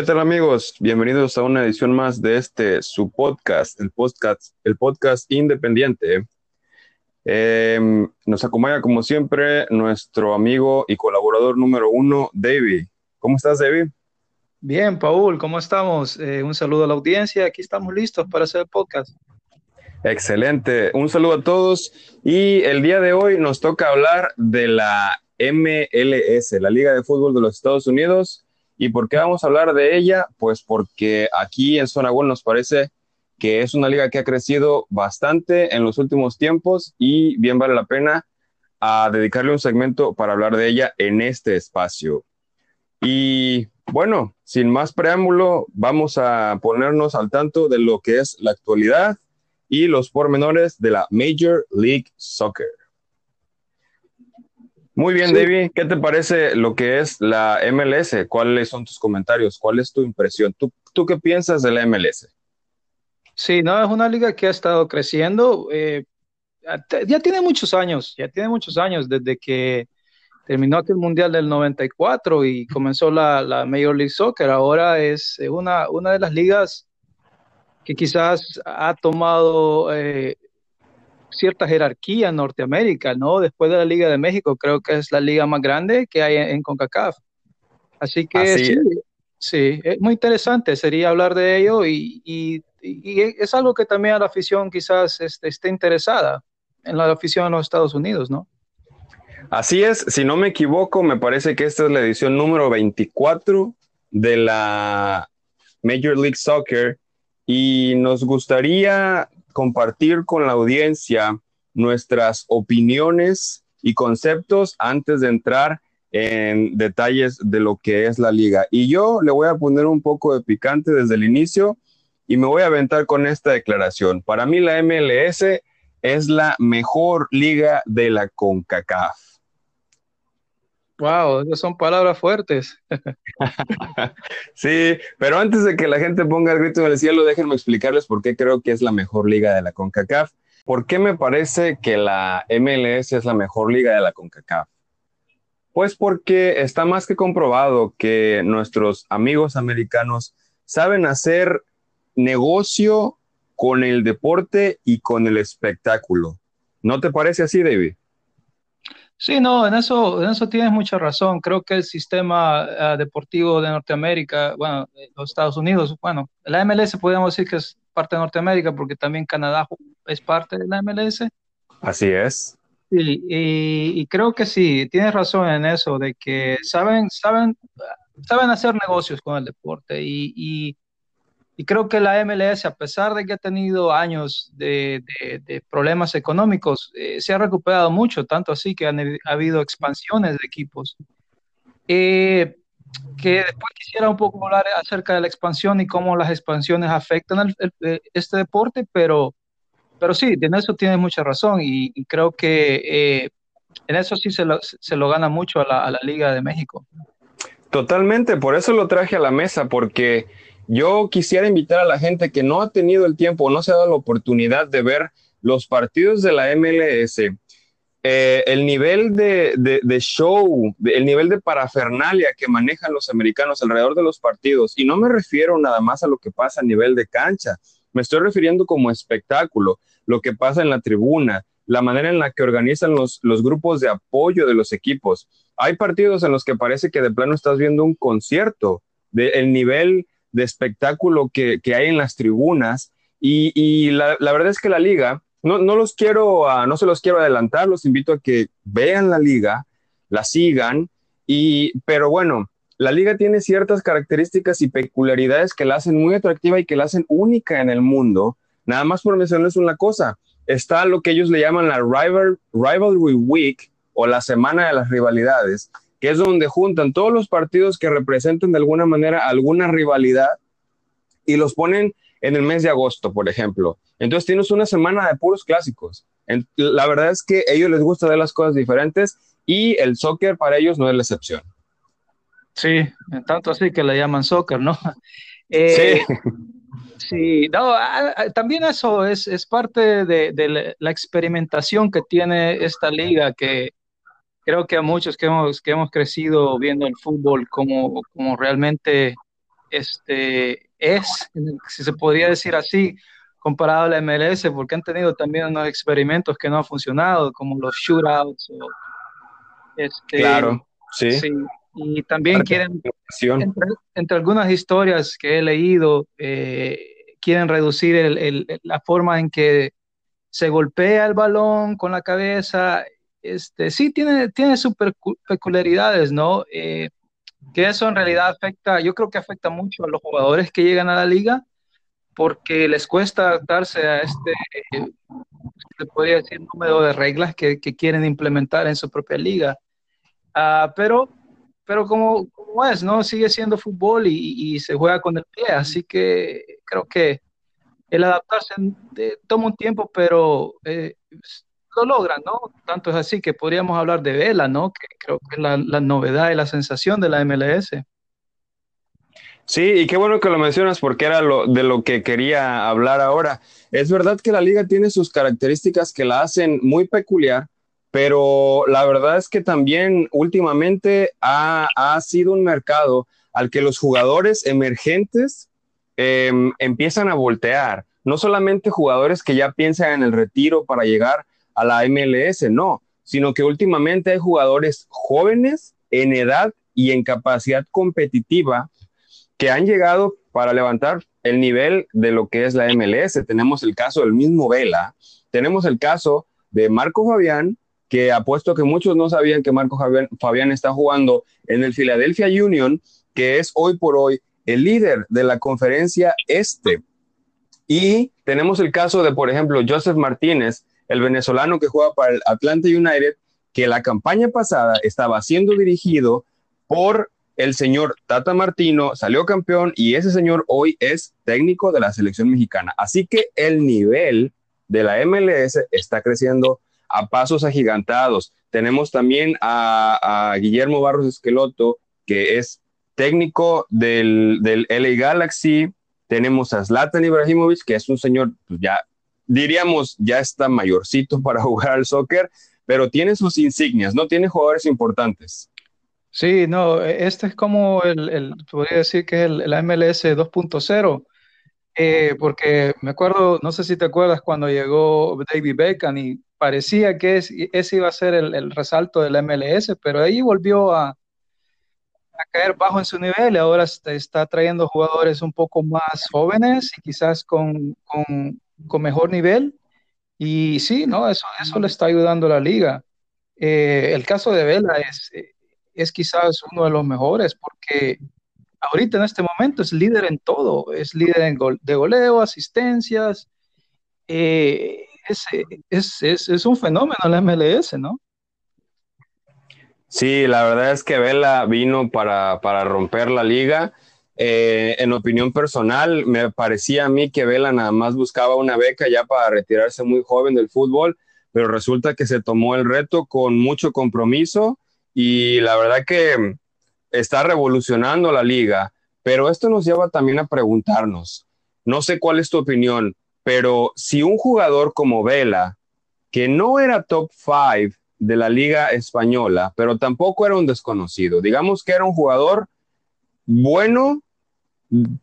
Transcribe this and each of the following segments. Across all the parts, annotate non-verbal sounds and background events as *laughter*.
¿Qué tal amigos? Bienvenidos a una edición más de este su podcast, el podcast, el podcast independiente. Em, nos acompaña como siempre nuestro amigo y colaborador número uno, David. ¿Cómo estás, David? Bien, Paul, ¿cómo estamos? Eh, un saludo a la audiencia. Aquí estamos listos para hacer el podcast. Excelente. Un saludo a todos. Y el día de hoy nos toca hablar de la MLS, la Liga de Fútbol de los Estados Unidos. ¿Y por qué vamos a hablar de ella? Pues porque aquí en Zona Gol nos parece que es una liga que ha crecido bastante en los últimos tiempos y bien vale la pena a dedicarle un segmento para hablar de ella en este espacio. Y bueno, sin más preámbulo, vamos a ponernos al tanto de lo que es la actualidad y los pormenores de la Major League Soccer. Muy bien, David, ¿qué te parece lo que es la MLS? ¿Cuáles son tus comentarios? ¿Cuál es tu impresión? ¿Tú, tú qué piensas de la MLS? Sí, no, es una liga que ha estado creciendo. Eh, ya tiene muchos años, ya tiene muchos años desde que terminó aquel Mundial del 94 y comenzó la, la Major League Soccer. Ahora es una, una de las ligas que quizás ha tomado eh, cierta jerarquía en Norteamérica, ¿no? Después de la Liga de México, creo que es la liga más grande que hay en, CONCACAF. Así que sí, sí, es muy interesante, sería hablar de ello y, y, es algo que también a la afición quizás este, esté interesada, en la afición de los Estados Unidos, ¿no? Así es, si no me equivoco, me parece que esta es la edición número 24 de la Major League Soccer y nos gustaría compartir con la audiencia nuestras opiniones y conceptos antes de entrar en detalles de lo que es la liga. Y yo le voy a poner un poco de picante desde el inicio y me voy a aventar con esta declaración. Para mí la MLS es la mejor liga de la CONCACAF. Wow, esas son palabras fuertes. *laughs* sí, pero antes de que la gente ponga el grito en el cielo, déjenme explicarles por qué creo que es la mejor liga de la CONCACAF. ¿Por qué me parece que la MLS es la mejor liga de la CONCACAF? Pues porque está más que comprobado que nuestros amigos americanos saben hacer negocio con el deporte y con el espectáculo. ¿No te parece así, David? Sí, no, en eso, en eso tienes mucha razón. Creo que el sistema ah, deportivo de Norteamérica, bueno, los Estados Unidos, bueno, la MLS podríamos decir que es parte de Norteamérica porque también Canadá es parte de la MLS. Así es. Sí, y, creo que sí, tienes razón en eso, de que saben, saben, saben hacer negocios con el deporte y y creo que la MLS, a pesar de que ha tenido años de, problemas económicos, eh, se ha recuperado mucho, tanto así que han, ha habido expansiones de equipos. Eh, que después quisiera un poco hablar acerca de la expansión y cómo las expansiones afectan eh, este deporte, pero, pero sí, en eso tienes mucha razón y, creo que en eso sí se lo, se lo gana mucho a la, a la Liga de México. Totalmente, por eso lo traje a la mesa, porque yo quisiera invitar a la gente que no ha tenido el tiempo no se ha dado la oportunidad de ver los partidos de la MLS, eh, el nivel de, show, el nivel de parafernalia que manejan los americanos alrededor de los partidos, y no me refiero nada más a lo que pasa a nivel de cancha, me estoy refiriendo como espectáculo, lo que pasa en la tribuna, la manera en la que organizan los, los grupos de apoyo de los equipos. Hay partidos en los que parece que de plano estás viendo un concierto, del el nivel de espectáculo que, hay en las tribunas. Y, la, verdad es que la liga, no, no los quiero, no se los quiero adelantar, los invito a que vean la liga, la sigan, y, pero bueno, la liga tiene ciertas características y peculiaridades que la hacen muy atractiva y que la hacen única en el mundo. Nada más por mencionarles una cosa, está lo que ellos le llaman la Rival, Rivalry Week o la Semana de las Rivalidades, que es donde juntan todos los partidos que representan de alguna manera alguna rivalidad y los ponen en el mes de agosto, por ejemplo. Entonces tienes una semana de puros clásicos. La verdad es que a ellos les gusta ver las cosas diferentes y el soccer para ellos no es la excepción. Sí, tanto así que le llaman soccer, ¿no? *laughs* Eh, sí. Sí, no, también eso es, es parte de, de, la experimentación que tiene esta liga, que creo que a muchos que hemos, que hemos crecido viendo el fútbol como, como realmente este, es, si se podría decir así, comparado a la MLS, porque han tenido también unos experimentos que no han funcionado, como los shootouts. este, claro, sí. Y también quieren, entre, algunas historias que he leído, eh, quieren reducir el, la forma en que se golpea el balón con la cabeza. Este, sí, tiene, tiene sus peculiaridades, ¿no? Eh, que eso en realidad afecta, yo creo que afecta mucho a los jugadores que llegan a la liga, porque les cuesta adaptarse a este, se podría decir, número de reglas que, que quieren implementar en su propia liga. Uh, pero, pero como, como, es, ¿no? Sigue siendo fútbol y, y, se juega con el pie, así que creo que el adaptarse toma un tiempo, pero eh, lo logran, ¿no? Tanto es así que podríamos hablar de Vela, ¿no? Que creo que es la, novedad y la sensación de la MLS. Sí, y qué bueno que lo mencionas porque era de lo que quería hablar ahora. Es verdad que la liga tiene sus características que la hacen muy peculiar, pero la verdad es que también últimamente ha, ha sido un mercado al que los jugadores emergentes eh, empiezan a voltear. No solamente jugadores que ya piensan en el retiro para llegar a la MLS, no, sino que últimamente hay jugadores jóvenes en edad y en capacidad competitiva que han llegado para levantar el nivel de lo que es la MLS. Tenemos el caso del mismo Vela, tenemos el caso de Marco Fabián, que apuesto que muchos no sabían que Marco Fabián, está jugando en el Philadelphia Union, que es hoy por hoy el líder de la conferencia este. Y tenemos el caso de, por ejemplo, Joseph Martínez, el venezolano que juega para el Atlanta United, que la campaña pasada estaba siendo dirigido por el señor Tata Martino, salió campeón y ese señor hoy es técnico de la selección mexicana. Así que el nivel de la MLS está creciendo a pasos agigantados. Tenemos también a, Guillermo Barros Esqueloto, que es técnico del, del LA Galaxy. Tenemos a Zlatan Ibrahimovic, que es un señor pues, ya diríamos, ya está mayorcito *laughs* para jugar al soccer, pero tiene sus insignias, ¿no? Tiene jugadores importantes. Sí, no, e, este es como el, podría decir que es el, MLS 2.0, eh, porque me acuerdo, no sé si te acuerdas cuando llegó David Beckham y parecía que ese iba a ser el, resalto del MLS, pero ahí volvió a, caer bajo en su nivel y ahora está, trayendo jugadores un poco más jóvenes y quizás con con mejor nivel. Y sí, ¿no? Eso, eso le está ayudando a la liga. Eh, el caso de Vela es, es quizás uno de los mejores porque ahorita en este momento es líder en todo, es líder en gol, de goleo, asistencias. Eh, es, es, es, es, un fenómeno la MLS, ¿no? Sí, la verdad es que Vela vino para, para romper la liga eh, en opinión personal, me parecía a mí que Vela nada más buscaba una beca ya para retirarse muy joven del fútbol, pero resulta que se tomó el reto con mucho compromiso y la verdad que está revolucionando la liga. Pero esto nos lleva también a preguntarnos, no sé cuál es tu opinión, pero si un jugador como Vela, que no era top 5 de la liga española, pero tampoco era un desconocido, digamos que era un jugador bueno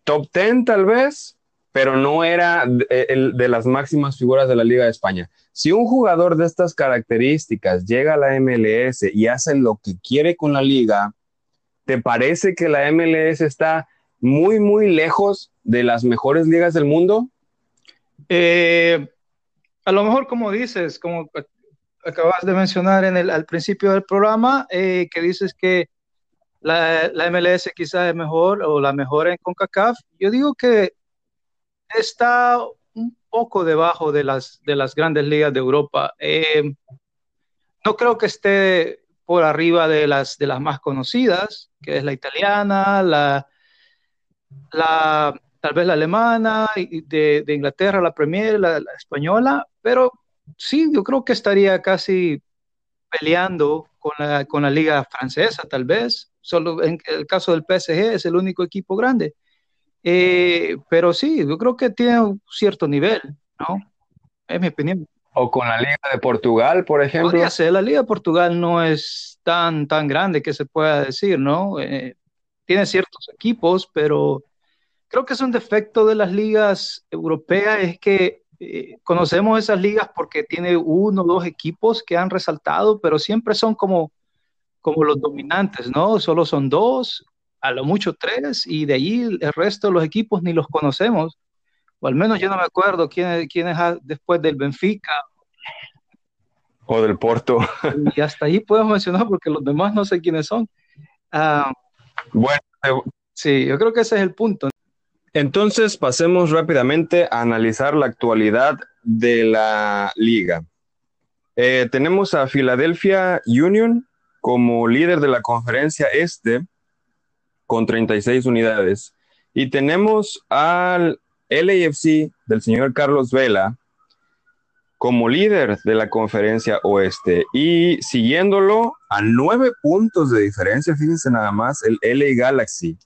top 10 tal vez, pero no era de, de, las máximas figuras de la Liga de España. Si un jugador de estas características llega a la MLS y hace lo que quiere con la liga, ¿te parece que la MLS está muy, muy lejos de las mejores ligas del mundo? Eh, a lo mejor, como dices, como acabas de mencionar en el, al principio del programa, eh, que dices que la, la MLS quizás es mejor o la mejor en CONCACAF. Yo digo que está un poco debajo de las, de las grandes ligas de Europa. Eh, no creo que esté por arriba de las, de las más conocidas, que es la italiana, la, la tal vez la alemana, de, de Inglaterra, la Premier, la, la, española, pero sí, yo creo que estaría casi peleando con la, con la liga francesa, tal vez solo en el caso del PSG es el único equipo grande. Eh, pero sí, yo creo que tiene un cierto nivel, ¿no? Es mi opinión. O con la Liga de Portugal, por ejemplo. Podría ser, la Liga de Portugal no es tan, tan grande que se pueda decir, ¿no? Eh, tiene ciertos equipos, pero creo que es un defecto de las ligas europeas, es que eh, conocemos esas ligas porque tiene uno o dos equipos que han resaltado, pero siempre son como, como los dominantes, ¿no? Solo son dos, a lo mucho tres, y de ahí el resto de los equipos ni los conocemos, o al menos yo no me acuerdo quién, quién es después del Benfica. O del Porto. Y hasta ahí puedo mencionar porque los demás no sé quiénes son. Ah, bueno, sí, yo creo que ese es el punto. Entonces, pasemos rápidamente a analizar la actualidad de la liga. Eh, tenemos a Philadelphia Union como líder de la conferencia este con 36 unidades. Y tenemos al LAFC del señor Carlos Vela como líder de la conferencia oeste y siguiéndolo a nueve puntos de diferencia, fíjense nada más, el LA Galaxy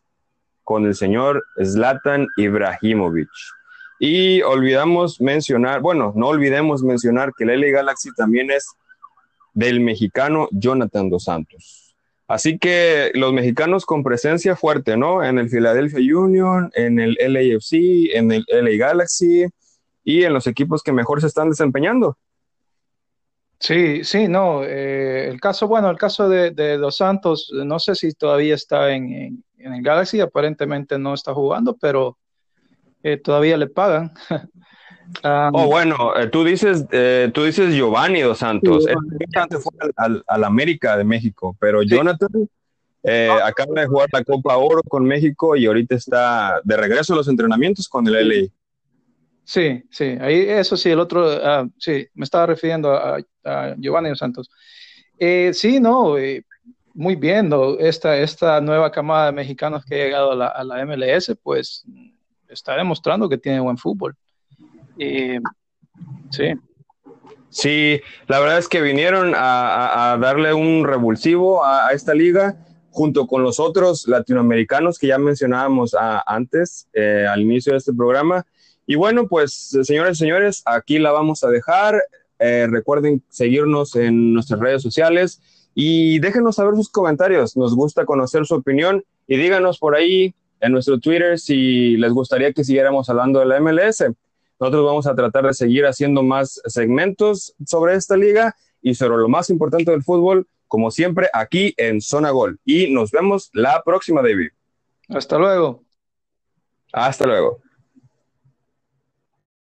con el señor Zlatan Ibrahimovic. Y olvidamos mencionar, bueno, no olvidemos mencionar que el LA Galaxy también es del mexicano Jonathan Dos Santos. Así que los mexicanos con presencia fuerte, ¿no? En el Philadelphia Union, en el LAFC, en el LA Galaxy y en los equipos que mejor se están desempeñando. Sí, sí, no. Eh, el caso, bueno, el caso de, Dos Santos, no sé si todavía está en, en el Galaxy aparentemente no está jugando, pero eh, todavía le pagan. *laughs* oh, bueno, eh, tú dices, eh, tú dices Giovanni dos Santos. fue al, América de México, pero Jonathan acaba de jugar la Copa Oro con México y ahorita está de regreso a los entrenamientos con el LA. Sí, sí, ahí eso sí, el otro, ah, sí, me estaba refiriendo a, Giovanni dos Santos. sí, no, muy bien, esta, esta nueva camada de mexicanos que ha llegado a la, MLS, pues está demostrando que tiene buen fútbol. Sí. Sí, la verdad es que vinieron a, darle un revulsivo a, esta liga junto con los otros latinoamericanos que ya mencionábamos antes, eh, al inicio de este programa. Y bueno, pues señores señores, aquí la vamos a dejar. Eh, recuerden seguirnos en nuestras redes sociales y déjenos saber sus comentarios. Nos gusta conocer su opinión y díganos por ahí en nuestro Twitter si les gustaría que siguiéramos hablando de la MLS. Nosotros vamos a tratar de seguir haciendo más segmentos sobre esta liga y sobre lo más importante del fútbol, como siempre, aquí en Zona Gol. Y nos vemos la próxima, David. Hasta luego. Hasta luego.